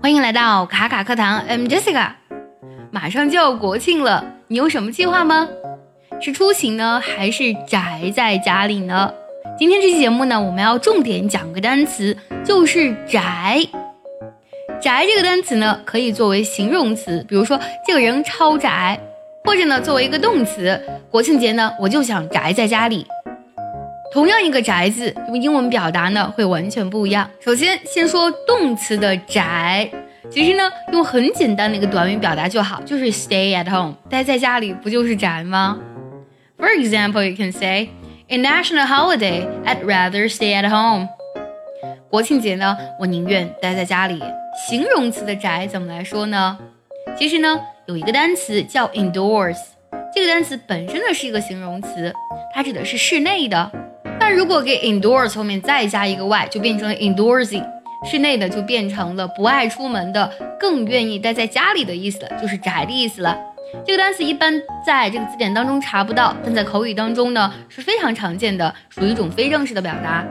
欢迎来到卡卡课堂，I'm Jessica。马上就要国庆了，你有什么计划吗？是出行呢，还是宅在家里呢？今天这期节目呢，我们要重点讲个单词，就是宅。宅这个单词呢，可以作为形容词，比如说这个人超宅，或者呢，作为一个动词，国庆节呢，我就想宅在家里。同样一个宅字，用英文表达呢会完全不一样。首先，先说动词的宅，其实呢用很简单的一个短语表达就好，就是 stay at home，待在家里不就是宅吗？For example, you can say, "In national holiday, I'd rather stay at home." 国庆节呢，我宁愿待在家里。形容词的宅怎么来说呢？其实呢有一个单词叫 indoors，这个单词本身呢是一个形容词，它指的是室内的。但如果给 indoors 后面再加一个 y，就变成了 indoorsy，室内的就变成了不爱出门的，更愿意待在家里的意思了，就是宅的意思了。这个单词一般在这个字典当中查不到，但在口语当中呢是非常常见的，属于一种非正式的表达。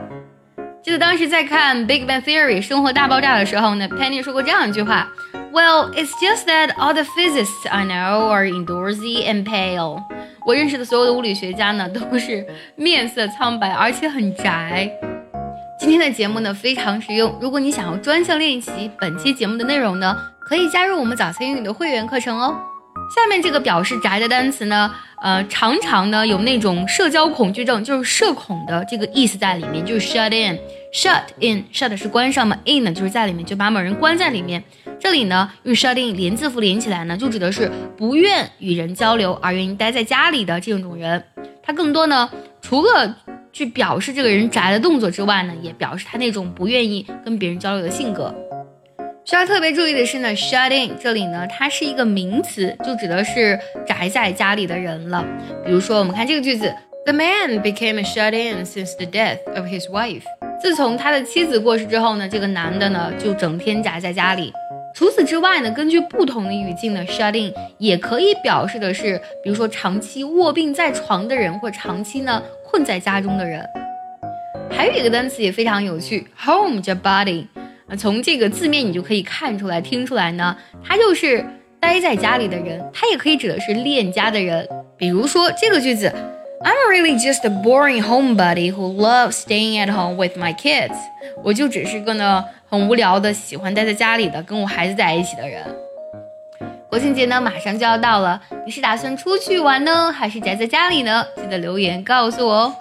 记得当时在看《Big Bang Theory》生活大爆炸的时候呢，Penny 说过这样一句话：Well, it's just that all the physicists I know are indoorsy and pale. 我认识的所有的物理学家呢，都是面色苍白，而且很宅。今天的节目呢非常实用，如果你想要专项练习本期节目的内容呢，可以加入我们早餐英语的会员课程哦。下面这个表示宅的单词呢，呃，常常呢有那种社交恐惧症，就是社恐的这个意思在里面，就是 shut in。shut in，shut 是关上嘛，in 呢就是在里面，就把某人关在里面。这里呢用 shut in 连字符连起来呢，就指的是不愿与人交流而愿意待在家里的这种人。他更多呢，除了去表示这个人宅的动作之外呢，也表示他那种不愿意跟别人交流的性格。需要特别注意的是呢，shut in 这里呢它是一个名词，就指的是宅在家里的人了。比如说我们看这个句子，The man became a shut in since the death of his wife。自从他的妻子过世之后呢，这个男的呢就整天宅在家里。除此之外呢，根据不同的语境呢，shut in 也可以表示的是，比如说长期卧病在床的人，或长期呢困在家中的人。还有一个单词也非常有趣，home 加 body，从这个字面你就可以看出来、听出来呢，他就是待在家里的人，他也可以指的是恋家的人。比如说这个句子。I'm really just a boring homebody who loves staying at home with my kids。我就只是个呢很无聊的，喜欢待在家里的，跟我孩子在一起的人。国庆节呢马上就要到了，你是打算出去玩呢，还是宅在家里呢？记得留言告诉我哦。